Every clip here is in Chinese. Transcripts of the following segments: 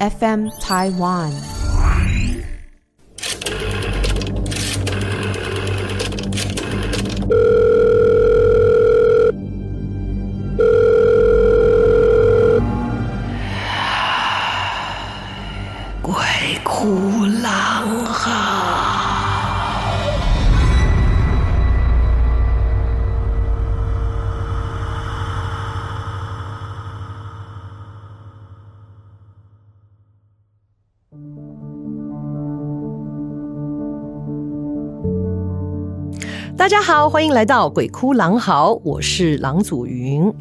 FM Taiwan。大家好，欢迎来到鬼哭狼嚎，我是郎祖云。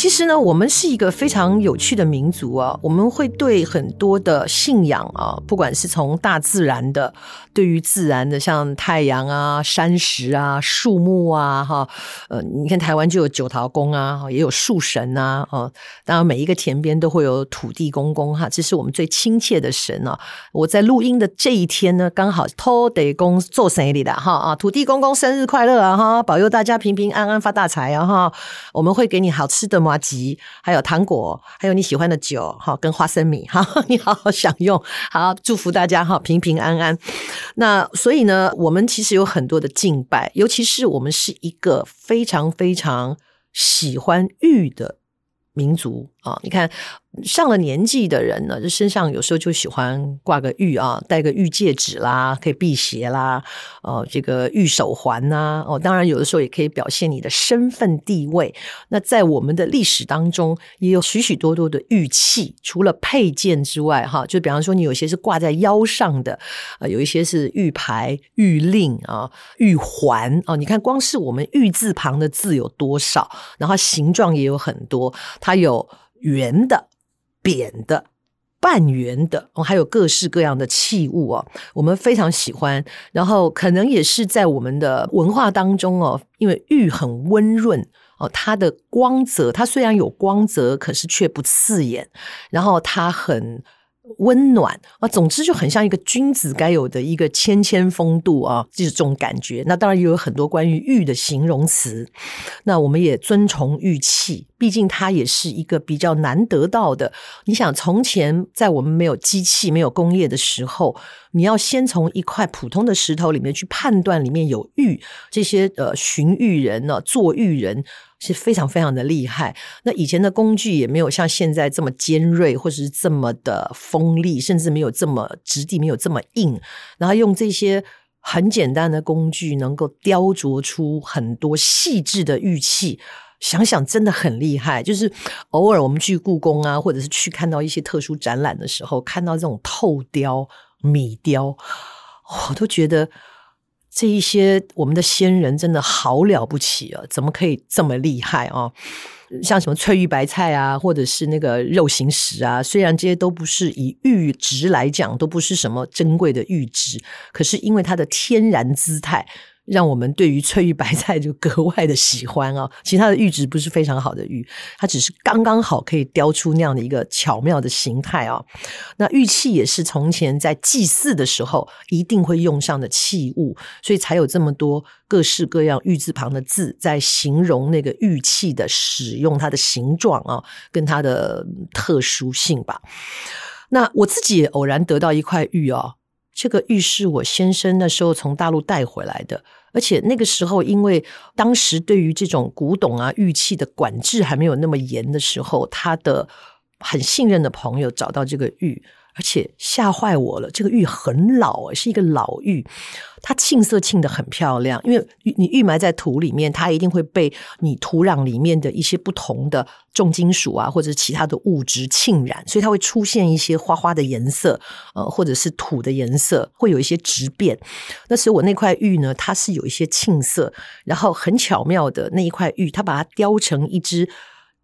其实呢，我们是一个非常有趣的民族啊。我们会对很多的信仰啊，不管是从大自然的，对于自然的，像太阳啊、山石啊、树木啊，哈，呃，你看台湾就有九桃公啊，也有树神啊，哦，当然每一个田边都会有土地公公哈，这是我们最亲切的神啊。我在录音的这一天呢，刚好土地公做生日的哈啊，土地公公生日快乐啊哈，保佑大家平平安安发大财啊哈，我们会给你好吃的嘛。麻吉，还有糖果，还有你喜欢的酒，哈，跟花生米，哈，你好好享用，好，祝福大家哈，平平安安。那所以呢，我们其实有很多的敬拜，尤其是我们是一个非常非常喜欢玉的民族啊，你看。上了年纪的人呢，就身上有时候就喜欢挂个玉啊，戴个玉戒指啦，可以辟邪啦，哦，这个玉手环呐，哦，当然有的时候也可以表现你的身份地位。那在我们的历史当中，也有许许多多的玉器，除了配件之外，哈，就比方说你有些是挂在腰上的，啊，有一些是玉牌、玉令啊、玉环啊。你看，光是我们玉字旁的字有多少，然后形状也有很多，它有圆的。扁的、半圆的，还有各式各样的器物哦，我们非常喜欢。然后可能也是在我们的文化当中哦，因为玉很温润哦，它的光泽，它虽然有光泽，可是却不刺眼。然后它很。温暖啊，总之就很像一个君子该有的一个谦谦风度啊，就是这种感觉。那当然也有很多关于玉的形容词。那我们也尊崇玉器，毕竟它也是一个比较难得到的。你想，从前在我们没有机器、没有工业的时候，你要先从一块普通的石头里面去判断里面有玉，这些呃寻玉人呢、做玉人。是非常非常的厉害。那以前的工具也没有像现在这么尖锐，或者是这么的锋利，甚至没有这么质地，没有这么硬。然后用这些很简单的工具，能够雕琢出很多细致的玉器。想想真的很厉害。就是偶尔我们去故宫啊，或者是去看到一些特殊展览的时候，看到这种透雕、米雕，我都觉得。这一些我们的先人真的好了不起啊！怎么可以这么厉害啊？像什么翠玉白菜啊，或者是那个肉形石啊，虽然这些都不是以玉质来讲，都不是什么珍贵的玉质，可是因为它的天然姿态。让我们对于翠玉白菜就格外的喜欢啊！其他的玉质不是非常好的玉，它只是刚刚好可以雕出那样的一个巧妙的形态啊。那玉器也是从前在祭祀的时候一定会用上的器物，所以才有这么多各式各样玉字旁的字，在形容那个玉器的使用，它的形状啊，跟它的特殊性吧。那我自己也偶然得到一块玉哦，这个玉是我先生那时候从大陆带回来的。而且那个时候，因为当时对于这种古董啊、玉器的管制还没有那么严的时候，他的很信任的朋友找到这个玉。而且吓坏我了，这个玉很老，是一个老玉，它沁色沁得很漂亮。因为你玉埋在土里面，它一定会被你土壤里面的一些不同的重金属啊，或者其他的物质浸染，所以它会出现一些花花的颜色，呃，或者是土的颜色，会有一些质变。那时候我那块玉呢，它是有一些沁色，然后很巧妙的那一块玉，它把它雕成一只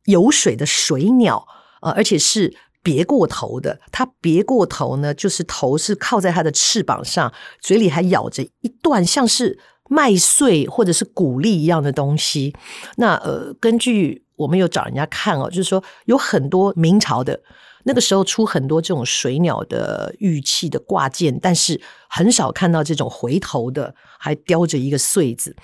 游水的水鸟，呃，而且是。别过头的，它别过头呢，就是头是靠在它的翅膀上，嘴里还咬着一段像是麦穗或者是谷粒一样的东西。那呃，根据我们有找人家看哦，就是说有很多明朝的那个时候出很多这种水鸟的玉器的挂件，但是很少看到这种回头的，还叼着一个穗子。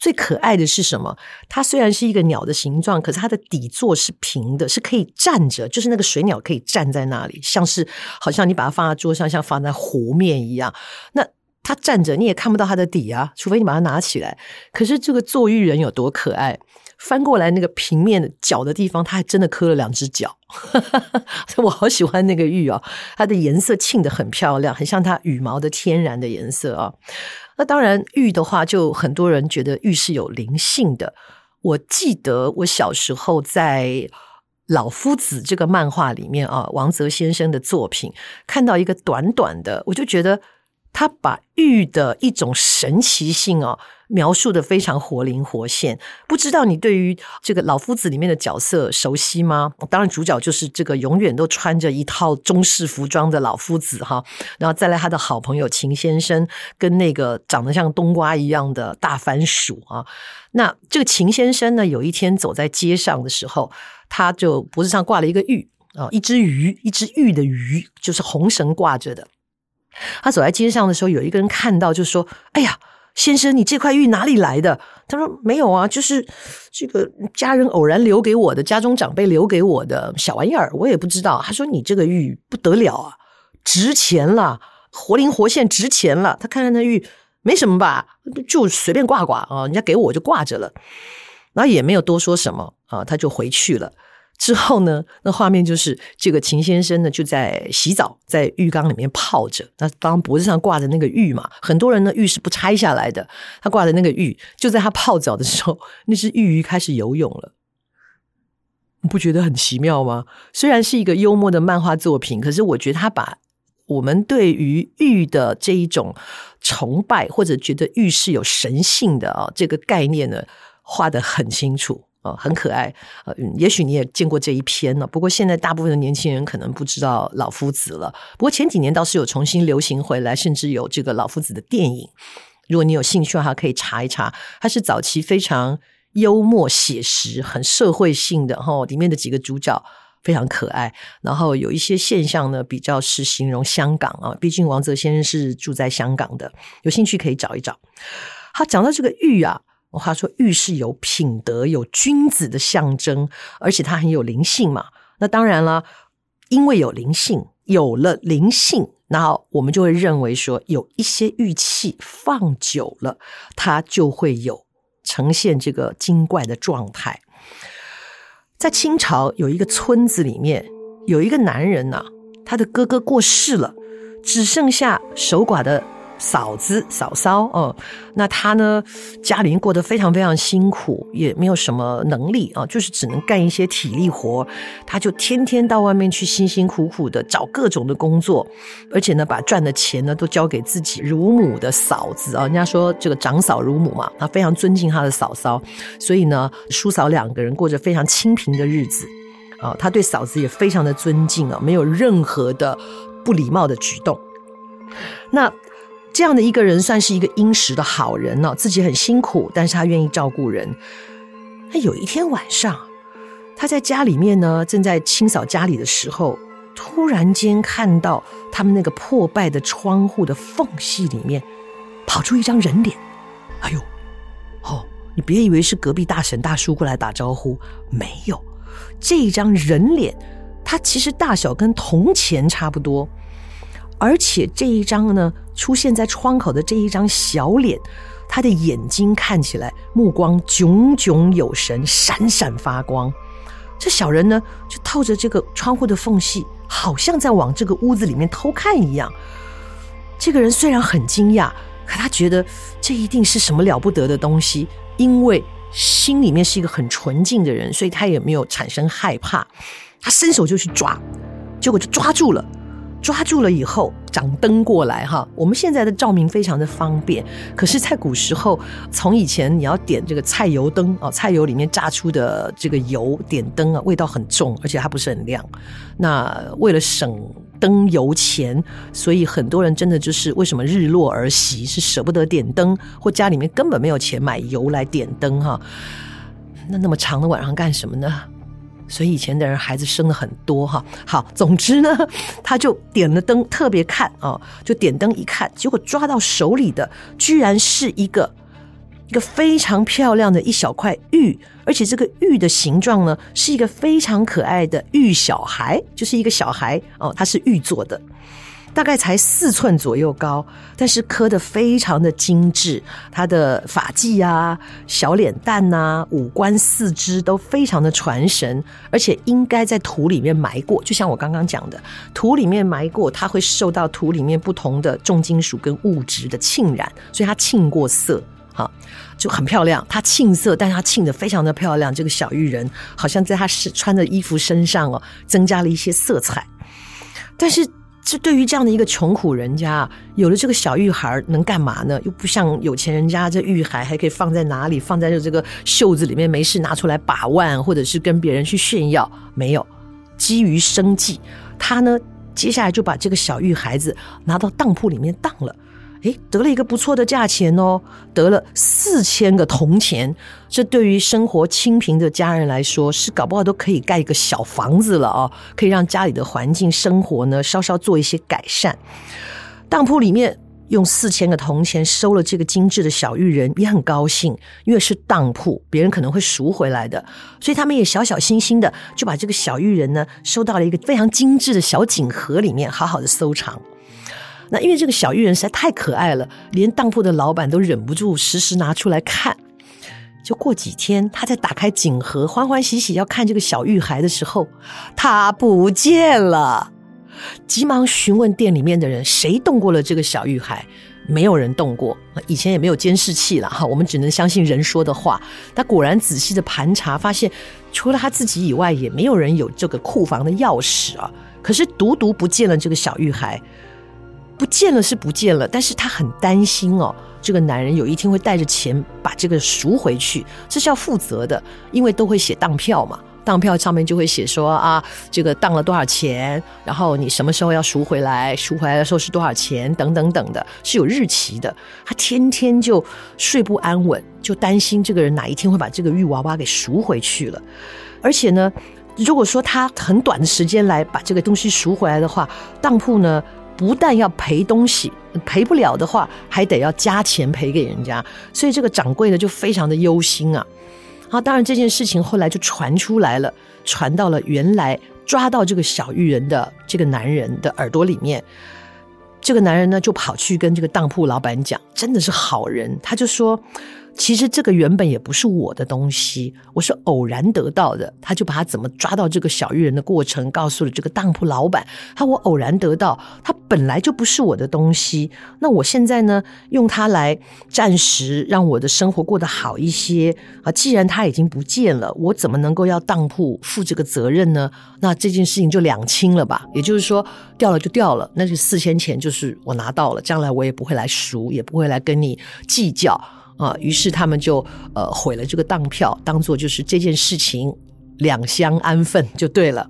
最可爱的是什么？它虽然是一个鸟的形状，可是它的底座是平的，是可以站着，就是那个水鸟可以站在那里，像是好像你把它放在桌上，像放在湖面一样。那它站着，你也看不到它的底啊，除非你把它拿起来。可是这个坐玉人有多可爱？翻过来那个平面的角的地方，它还真的磕了两只脚。我好喜欢那个玉哦，它的颜色沁得很漂亮，很像它羽毛的天然的颜色啊。那当然，玉的话，就很多人觉得玉是有灵性的。我记得我小时候在《老夫子》这个漫画里面啊，王泽先生的作品，看到一个短短的，我就觉得。他把玉的一种神奇性哦描述得非常活灵活现。不知道你对于这个老夫子里面的角色熟悉吗？当然，主角就是这个永远都穿着一套中式服装的老夫子哈，然后再来他的好朋友秦先生，跟那个长得像冬瓜一样的大番薯啊。那这个秦先生呢，有一天走在街上的时候，他就脖子上挂了一个玉啊，一只鱼，一只玉的鱼，就是红绳挂着的。他走在街上的时候，有一个人看到，就说：“哎呀，先生，你这块玉哪里来的？”他说：“没有啊，就是这个家人偶然留给我的，家中长辈留给我的小玩意儿，我也不知道。”他说：“你这个玉不得了啊，值钱了，活灵活现，值钱了。”他看看那玉，没什么吧，就随便挂挂啊，人家给我就挂着了，然后也没有多说什么啊，他就回去了。之后呢，那画面就是这个秦先生呢就在洗澡，在浴缸里面泡着。那当脖子上挂着那个玉嘛，很多人呢玉是不拆下来的。他挂的那个玉，就在他泡澡的时候，那只玉鱼开始游泳了。你不觉得很奇妙吗？虽然是一个幽默的漫画作品，可是我觉得他把我们对于玉的这一种崇拜，或者觉得玉是有神性的啊这个概念呢，画得很清楚。哦，很可爱，呃，也许你也见过这一篇呢。不过现在大部分的年轻人可能不知道老夫子了。不过前几年倒是有重新流行回来，甚至有这个老夫子的电影。如果你有兴趣的话，可以查一查。它是早期非常幽默写实、很社会性的哈，里面的几个主角非常可爱。然后有一些现象呢，比较是形容香港啊，毕竟王泽先生是住在香港的。有兴趣可以找一找。他讲到这个玉啊。我话说玉是有品德、有君子的象征，而且它很有灵性嘛。那当然了，因为有灵性，有了灵性，然后我们就会认为说，有一些玉器放久了，它就会有呈现这个精怪的状态。在清朝有一个村子里面，有一个男人呐、他的哥哥过世了，只剩下守寡的。嫂子、嫂嫂，哦，那他呢？家里面过得非常非常辛苦，也没有什么能力啊，就是只能干一些体力活。他就天天到外面去，辛辛苦苦的找各种的工作，而且呢，把赚的钱呢都交给自己乳母的嫂子啊。人家说这个长嫂乳母嘛，他非常尊敬他的嫂嫂，所以呢，叔嫂两个人过着非常清贫的日子啊。他对嫂子也非常的尊敬啊，没有任何的不礼貌的举动。那。这样的一个人算是一个殷实的好人呢，自己很辛苦，但是他愿意照顾人。他有一天晚上，他在家里面呢，正在清扫家里的时候，突然间看到他们那个破败的窗户的缝隙里面跑出一张人脸。哎呦，哦，你别以为是隔壁大婶大叔过来打招呼，没有，这一张人脸，它其实大小跟铜钱差不多。而且这一张呢，出现在窗口的这一张小脸，他的眼睛看起来目光炯炯有神，闪闪发光。这小人呢，就透着这个窗户的缝隙，好像在往这个屋子里面偷看一样。这个人虽然很惊讶，可他觉得这一定是什么了不得的东西，因为心里面是一个很纯净的人，所以他也没有产生害怕。他伸手就去抓，结果就抓住了。抓住了以后，掌灯过来哈。我们现在的照明非常的方便，可是，在古时候，从以前你要点这个菜油灯啊，菜油里面榨出的这个油点灯啊，味道很重，而且它不是很亮。那为了省灯油钱，所以很多人真的就是为什么日落而息，是舍不得点灯，或家里面根本没有钱买油来点灯哈。那那么长的晚上干什么呢？所以以前的人孩子生的很多哈，好，总之呢，他就点了灯，特别看啊，就点灯一看，结果抓到手里的居然是一个一个非常漂亮的一小块玉，而且这个玉的形状呢，是一个非常可爱的玉小孩，就是一个小孩哦，他是玉做的。大概才四寸左右高，但是刻得非常的精致。他的发髻啊、小脸蛋呐、啊、五官四肢都非常的传神，而且应该在土里面埋过。就像我刚刚讲的，土里面埋过，它会受到土里面不同的重金属跟物质的沁染，所以它沁过色，哈，就很漂亮。它沁色，但是它沁得非常的漂亮。这个小玉人好像在他是穿的衣服身上哦，增加了一些色彩，但是。这对于这样的一个穷苦人家，有了这个小玉孩能干嘛呢？又不像有钱人家，这玉孩还可以放在哪里？放在这个袖子里面，没事拿出来把玩，或者是跟别人去炫耀。没有，基于生计，他呢，接下来就把这个小玉孩子拿到当铺里面当了。诶，得了一个不错的价钱哦，得了四千个铜钱。这对于生活清贫的家人来说，是搞不好都可以盖一个小房子了哦，可以让家里的环境生活呢稍稍做一些改善。当铺里面用四千个铜钱收了这个精致的小玉人，也很高兴，因为是当铺，别人可能会赎回来的，所以他们也小小心心的就把这个小玉人呢收到了一个非常精致的小锦盒里面，好好的收藏。那因为这个小玉人实在太可爱了，连当铺的老板都忍不住时时拿出来看。就过几天，他在打开锦盒，欢欢喜喜要看这个小玉孩的时候，他不见了。急忙询问店里面的人，谁动过了这个小玉孩？没有人动过。以前也没有监视器了哈，我们只能相信人说的话。他果然仔细的盘查，发现除了他自己以外，也没有人有这个库房的钥匙啊。可是独独不见了这个小玉孩。不见了是不见了，但是他很担心哦，这个男人有一天会带着钱把这个赎回去，这是要负责的，因为都会写当票嘛，当票上面就会写说啊，这个当了多少钱，然后你什么时候要赎回来，赎回来的时候是多少钱，等等等的，是有日期的。他天天就睡不安稳，就担心这个人哪一天会把这个玉娃娃给赎回去了，而且呢，如果说他很短的时间来把这个东西赎回来的话，当铺呢，不但要赔东西，赔不了的话，还得要加钱赔给人家，所以这个掌柜的就非常的忧心啊。啊，当然这件事情后来就传出来了，传到了原来抓到这个小玉人的这个男人的耳朵里面。这个男人呢，就跑去跟这个当铺老板讲，真的是好人，他就说。其实这个原本也不是我的东西，我是偶然得到的。他就把他怎么抓到这个小玉人的过程告诉了这个当铺老板。他我偶然得到，他本来就不是我的东西。那我现在呢，用它来暂时让我的生活过得好一些啊。既然他已经不见了，我怎么能够要当铺负这个责任呢？那这件事情就两清了吧。也就是说，掉了就掉了，那这四千钱就是我拿到了，将来我也不会来赎，也不会来跟你计较。啊，于是他们就呃毁了这个当票，当做就是这件事情两相安分就对了。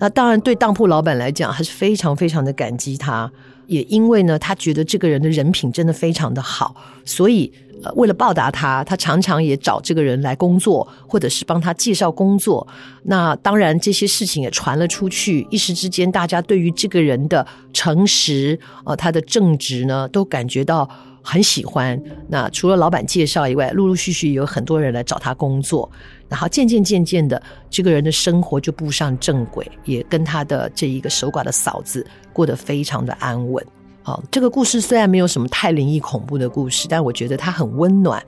那当然对当铺老板来讲还是非常非常的感激他，也因为呢他觉得这个人的人品真的非常的好，所以呃为了报答他，他常常也找这个人来工作，或者是帮他介绍工作。那当然这些事情也传了出去，一时之间大家对于这个人的诚实呃他的正直呢都感觉到。很喜欢。那除了老板介绍以外，陆陆续续有很多人来找他工作，然后渐渐渐渐的，这个人的生活就步上正轨，也跟他的这一个守寡的嫂子过得非常的安稳。好，这个故事虽然没有什么太灵异恐怖的故事，但我觉得它很温暖。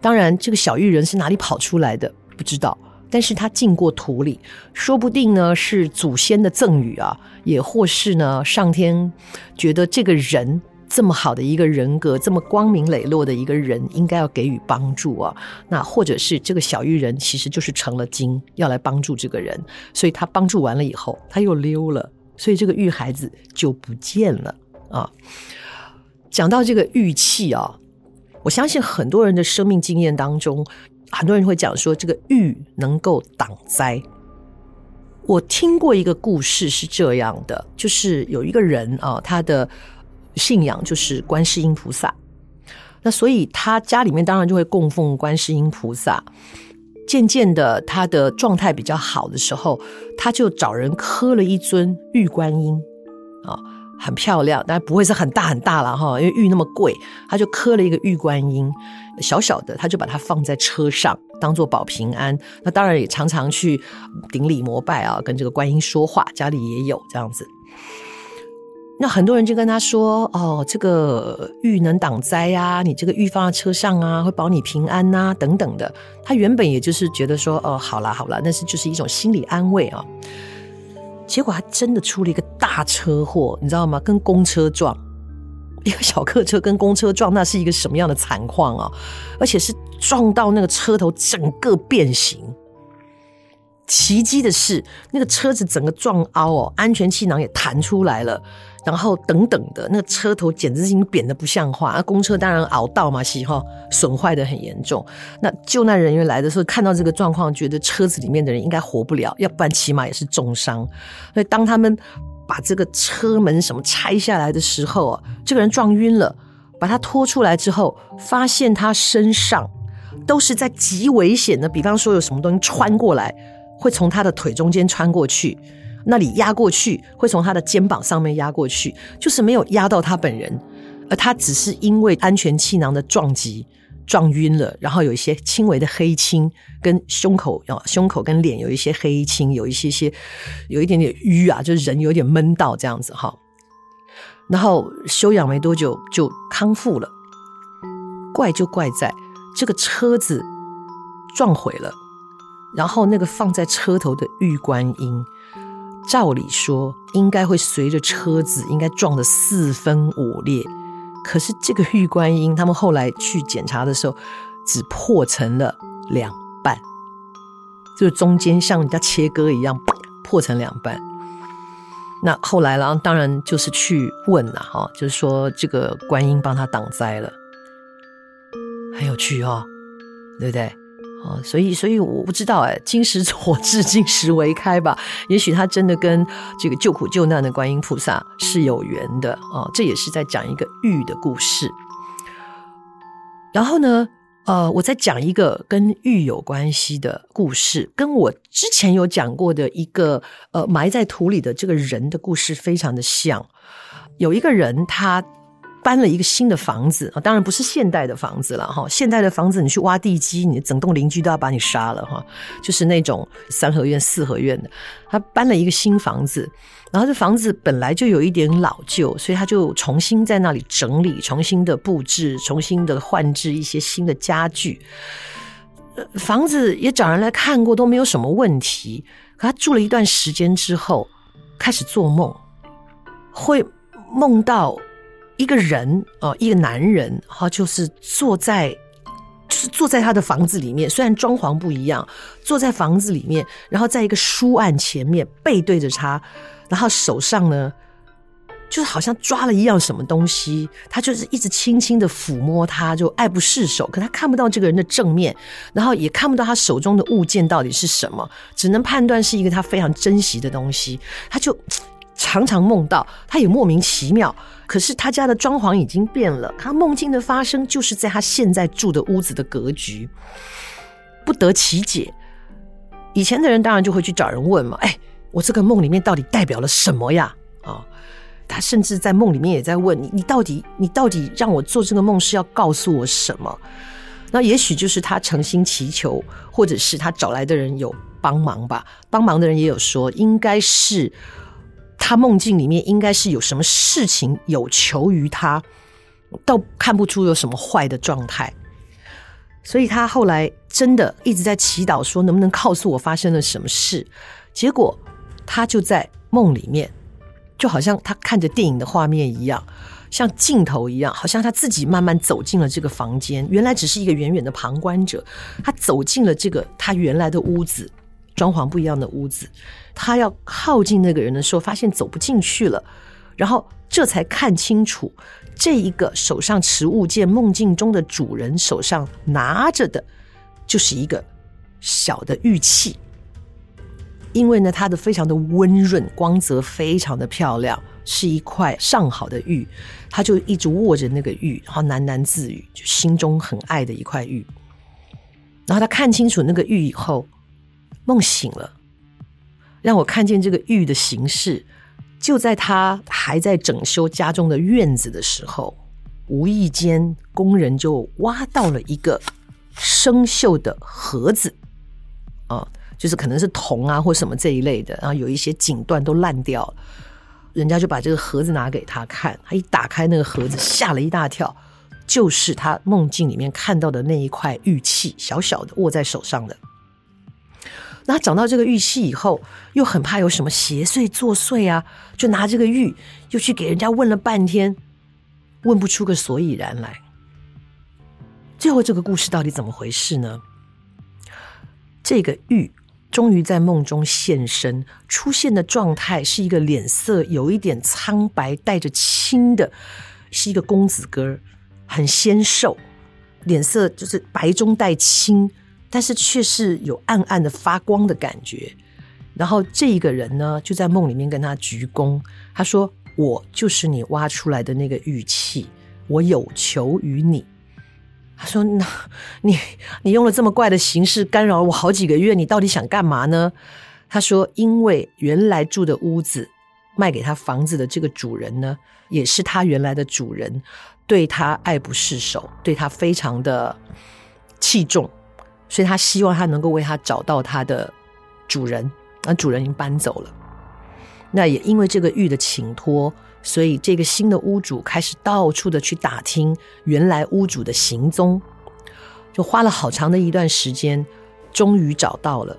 当然，这个小玉人是哪里跑出来的不知道，但是他进过土里，说不定呢是祖先的赠予啊，也或是呢上天觉得这个人。这么好的一个人格，这么光明磊落的一个人，应该要给予帮助啊。那或者是这个小玉人其实就是成了精，要来帮助这个人，所以他帮助完了以后，他又溜了，所以这个玉孩子就不见了啊。讲到这个玉器啊，我相信很多人的生命经验当中，很多人会讲说这个玉能够挡灾。我听过一个故事是这样的，就是有一个人啊，他的。信仰就是观世音菩萨，那所以他家里面当然就会供奉观世音菩萨。渐渐的，他的状态比较好的时候，他就找人刻了一尊玉观音啊，很漂亮，但不会是很大很大了哈，因为玉那么贵，他就刻了一个玉观音，小小的，他就把它放在车上，当做保平安。那当然也常常去顶礼膜拜啊，跟这个观音说话，家里也有这样子。那很多人就跟他说：“哦，这个玉能挡灾呀，你这个玉放在车上啊，会保你平安呐、啊，等等的。”他原本也就是觉得说：“哦，好啦好啦，那是就是一种心理安慰啊。”结果还真的出了一个大车祸，你知道吗？跟公车撞，一个小客车跟公车撞，那是一个什么样的惨况啊？而且是撞到那个车头整个变形。奇迹的是，那个车子整个撞凹哦，安全气囊也弹出来了，然后等等的，那个车头简直已经扁得不像话。那公车当然凹到嘛，喜哈，损坏得很严重。那救难人员来的时候，看到这个状况，觉得车子里面的人应该活不了，要不然起码也是重伤。所以当他们把这个车门什么拆下来的时候啊，这个人撞晕了，把他拖出来之后，发现他身上都是在极危险的，比方说有什么东西穿过来。会从他的腿中间穿过去，那里压过去，会从他的肩膀上面压过去，就是没有压到他本人，而他只是因为安全气囊的撞击撞晕了，然后有一些轻微的黑青，跟胸口啊，胸口跟脸有一些黑青，有一些些有一点点淤啊，就是人有点闷到这样子哈，然后休养没多久就康复了，怪就怪在这个车子撞毁了。然后那个放在车头的玉观音，照理说应该会随着车子应该撞得四分五裂，可是这个玉观音他们后来去检查的时候，只破成了两半，就是中间像人家切割一样破成两半。那后来呢，当然就是去问了哈，就是说这个观音帮他挡灾了，很有趣哦，对不对？啊，所以，所以我不知道哎，金石错置，金石为开吧。也许他真的跟这个救苦救难的观音菩萨是有缘的啊。这也是在讲一个玉的故事。然后呢，呃，我再讲一个跟玉有关系的故事，跟我之前有讲过的一个呃埋在土里的这个人的故事非常的像。有一个人他。搬了一个新的房子啊，当然不是现代的房子了哈。现代的房子，你去挖地基，你整栋邻居都要把你杀了哈。就是那种三合院、四合院的。他搬了一个新房子，然后这房子本来就有一点老旧，所以他就重新在那里整理，重新的布置，重新的换置一些新的家具。房子也找人来看过，都没有什么问题。可他住了一段时间之后，开始做梦，会梦到。一个人哦，一个男人哈，就是坐在，就是坐在他的房子里面，虽然装潢不一样，坐在房子里面，然后在一个书案前面背对着他，然后手上呢，就是好像抓了一样什么东西，他就是一直轻轻的抚摸他，就爱不释手，可他看不到这个人的正面，然后也看不到他手中的物件到底是什么，只能判断是一个他非常珍惜的东西，他就。常常梦到，他也莫名其妙。可是他家的装潢已经变了，他梦境的发生就是在他现在住的屋子的格局，不得其解。以前的人当然就会去找人问嘛，哎，我这个梦里面到底代表了什么呀？啊、他甚至在梦里面也在问你，你到底，你到底让我做这个梦是要告诉我什么？那也许就是他诚心祈求，或者是他找来的人有帮忙吧。帮忙的人也有说，应该是。他梦境里面应该是有什么事情有求于他，倒看不出有什么坏的状态，所以他后来真的一直在祈祷，说能不能告诉我发生了什么事。结果他就在梦里面，就好像他看着电影的画面一样，像镜头一样，好像他自己慢慢走进了这个房间。原来只是一个远远的旁观者，他走进了这个他原来的屋子。装潢不一样的屋子，他要靠近那个人的时候，发现走不进去了，然后这才看清楚，这一个手上持物件，梦境中的主人手上拿着的，就是一个小的玉器。因为呢，它的非常的温润，光泽非常的漂亮，是一块上好的玉，他就一直握着那个玉，然后喃喃自语，就心中很爱的一块玉。然后他看清楚那个玉以后。梦醒了，让我看见这个玉的形式，就在他还在整修家中的院子的时候，无意间工人就挖到了一个生锈的盒子，啊，就是可能是铜啊或什么这一类的，然后有一些锦缎都烂掉了。人家就把这个盒子拿给他看，他一打开那个盒子，吓了一大跳，就是他梦境里面看到的那一块玉器，小小的握在手上的。那他找到这个玉器以后，又很怕有什么邪祟作祟啊，就拿这个玉又去给人家问了半天，问不出个所以然来。最后这个故事到底怎么回事呢？这个玉终于在梦中现身，出现的状态是一个脸色有一点苍白、带着青的，是一个公子哥，很纤瘦，脸色就是白中带青。但是却是有暗暗的发光的感觉，然后这一个人呢，就在梦里面跟他鞠躬，他说：“我就是你挖出来的那个玉器，我有求于你。”他说：“那 你你用了这么怪的形式干扰了我好几个月，你到底想干嘛呢？”他说：“因为原来住的屋子卖给他房子的这个主人呢，也是他原来的主人，对他爱不释手，对他非常的器重。”所以他希望他能够为他找到他的主人，那主人已经搬走了。那也因为这个玉的请托，所以这个新的屋主开始到处的去打听原来屋主的行踪，就花了好长的一段时间，终于找到了。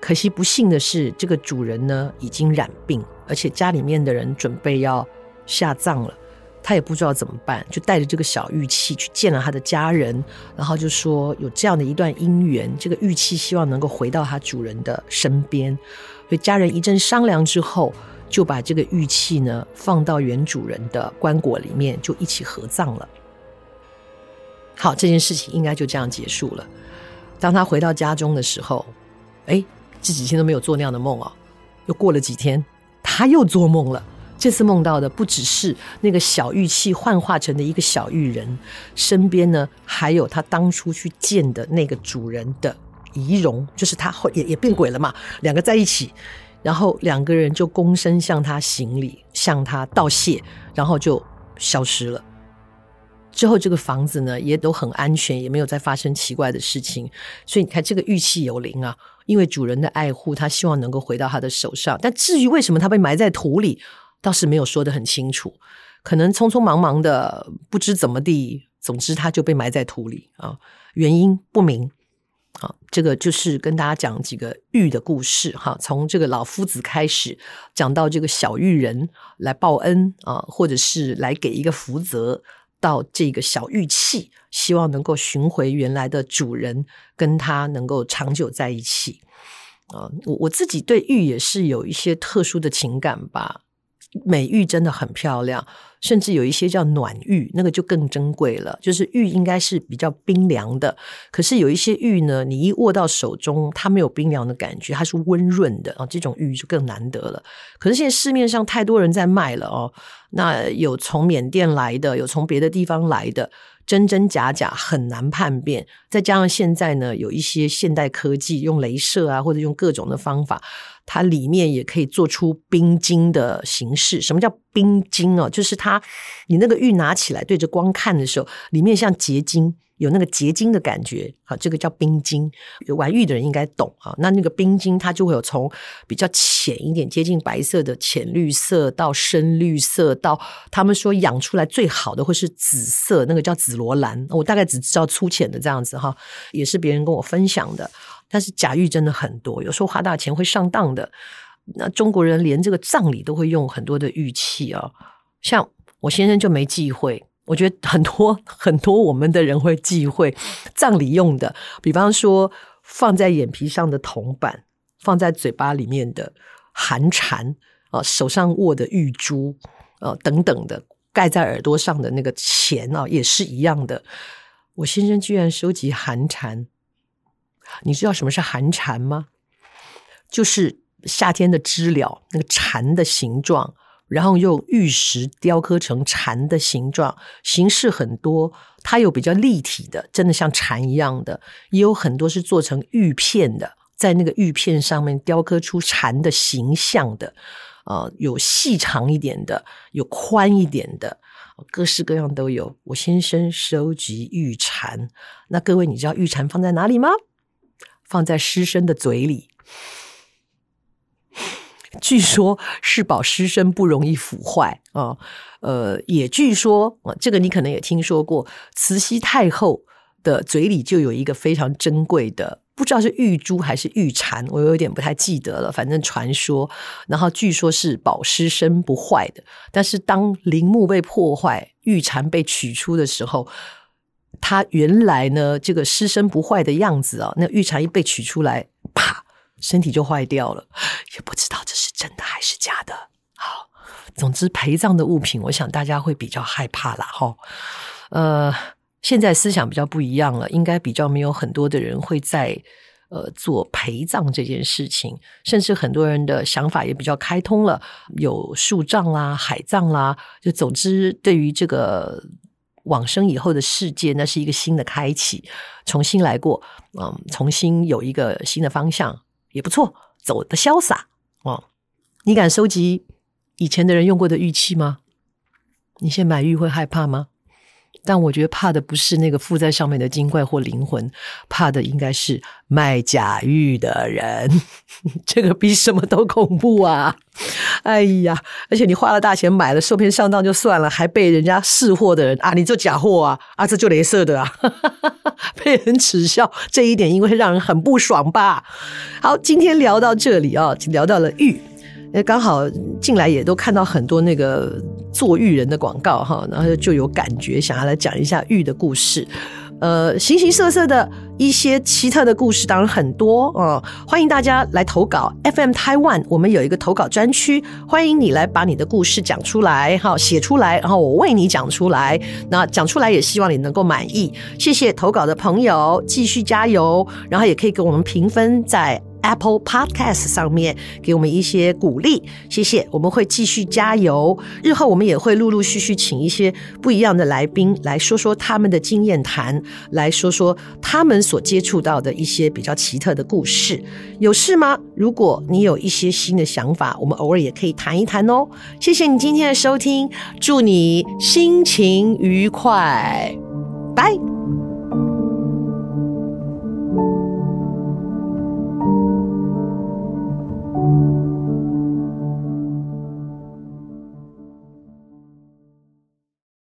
可惜不幸的是，这个主人呢已经染病，而且家里面的人准备要下葬了。他也不知道怎么办，就带着这个小玉器去见了他的家人，然后就说有这样的一段姻缘，这个玉器希望能够回到他主人的身边。所以家人一阵商量之后，就把这个玉器呢放到原主人的棺椁里面，就一起合葬了。好，这件事情应该就这样结束了。当他回到家中的时候，哎，这几天都没有做那样的梦啊。又过了几天，他又做梦了。这次梦到的不只是那个小玉器幻化成的一个小玉人，身边呢还有他当初去见的那个主人的仪容，就是他后也也变鬼了嘛，两个在一起，然后两个人就躬身向他行礼，向他道谢，然后就消失了。之后这个房子呢也都很安全，也没有再发生奇怪的事情。所以你看，这个玉器有灵啊，因为主人的爱护，他希望能够回到他的手上。但至于为什么他被埋在土里？倒是没有说得很清楚，可能匆匆忙忙的不知怎么地，总之他就被埋在土里啊，原因不明啊。这个就是跟大家讲几个玉的故事哈，从这个老夫子开始讲到这个小玉人来报恩啊，或者是来给一个福泽，到这个小玉器，希望能够寻回原来的主人，跟他能够长久在一起啊。我我自己对玉也是有一些特殊的情感吧。美玉真的很漂亮，甚至有一些叫暖玉，那个就更珍贵了。就是玉应该是比较冰凉的，可是有一些玉呢，你一握到手中，它没有冰凉的感觉，它是温润的啊。这种玉就更难得了。可是现在市面上太多人在卖了哦，那有从缅甸来的，有从别的地方来的，真真假假很难判辨。再加上现在呢，有一些现代科技，用镭射啊，或者用各种的方法。它里面也可以做出冰晶的形式。什么叫冰晶哦？就是它，你那个玉拿起来对着光看的时候，里面像结晶，有那个结晶的感觉。好，这个叫冰晶。有玩玉的人应该懂啊。那那个冰晶，它就会有从比较浅一点、接近白色的浅绿色，到深绿色，到他们说养出来最好的会是紫色，那个叫紫罗兰。我大概只知道粗浅的这样子哈，也是别人跟我分享的。但是假玉真的很多，有时候花大钱会上当的。那中国人连这个葬礼都会用很多的玉器啊，像我先生就没忌讳。我觉得很多很多我们的人会忌讳葬礼用的，比方说放在眼皮上的铜板，放在嘴巴里面的寒蝉啊，手上握的玉珠啊等等的，盖在耳朵上的那个钱啊，也是一样的。我先生居然收集寒蝉。你知道什么是寒蝉吗？就是夏天的知了，那个蝉的形状，然后用玉石雕刻成蝉的形状，形式很多。它有比较立体的，真的像蝉一样的，也有很多是做成玉片的，在那个玉片上面雕刻出蝉的形象的。有细长一点的，有宽一点的，各式各样都有。我先生收集玉蝉，那各位你知道玉蝉放在哪里吗？放在师生的嘴里。据说是保师生不容易腐坏啊，呃，也据说啊这个你可能也听说过，慈禧太后的嘴里就有一个非常珍贵的，不知道是玉珠还是玉蝉，我有点不太记得了。反正传说，然后据说是保师生不坏的。但是当陵墓被破坏，玉蝉被取出的时候，它原来呢这个师生不坏的样子啊，那玉蝉一被取出来，啪，身体就坏掉了，也不知道这是真的还是假的。好，总之陪葬的物品，我想大家会比较害怕啦。哈。呃。现在思想比较不一样了，应该比较没有很多的人会在呃做陪葬这件事情，甚至很多人的想法也比较开通了，有树葬啦、海葬啦，就总之对于这个往生以后的世界，那是一个新的开启，重新来过，嗯，重新有一个新的方向也不错，走得潇洒哦。你敢收集以前的人用过的玉器吗？你现在买玉会害怕吗？但我觉得怕的不是那个附在上面的精怪或灵魂，怕的应该是卖假玉的人，这个比什么都恐怖啊！哎呀，而且你花了大钱买了，受骗上当就算了，还被人家识货的人啊，你做假货啊，啊，这就雷射的啊，被人耻笑，这一点应该让人很不爽吧？好，今天聊到这里啊，聊到了玉。那，刚好进来也都看到很多那个做玉人的广告哈，然后就有感觉想要来讲一下玉的故事，呃，形形色色的一些奇特的故事当然很多啊，欢迎大家来投稿 FM Taiwan，我们有一个投稿专区，欢迎你来把你的故事讲出来哈，写出来，然后我为你讲出来，那讲出来也希望你能够满意，谢谢投稿的朋友，继续加油，然后也可以给我们评分在。Apple Podcast 上面给我们一些鼓励，谢谢，我们会继续加油。日后我们也会陆陆续续请一些不一样的来宾来说说他们的经验谈，来说说他们所接触到的一些比较奇特的故事。有事吗？如果你有一些新的想法，我们偶尔也可以谈一谈哦。谢谢你今天的收听，祝你心情愉快，拜。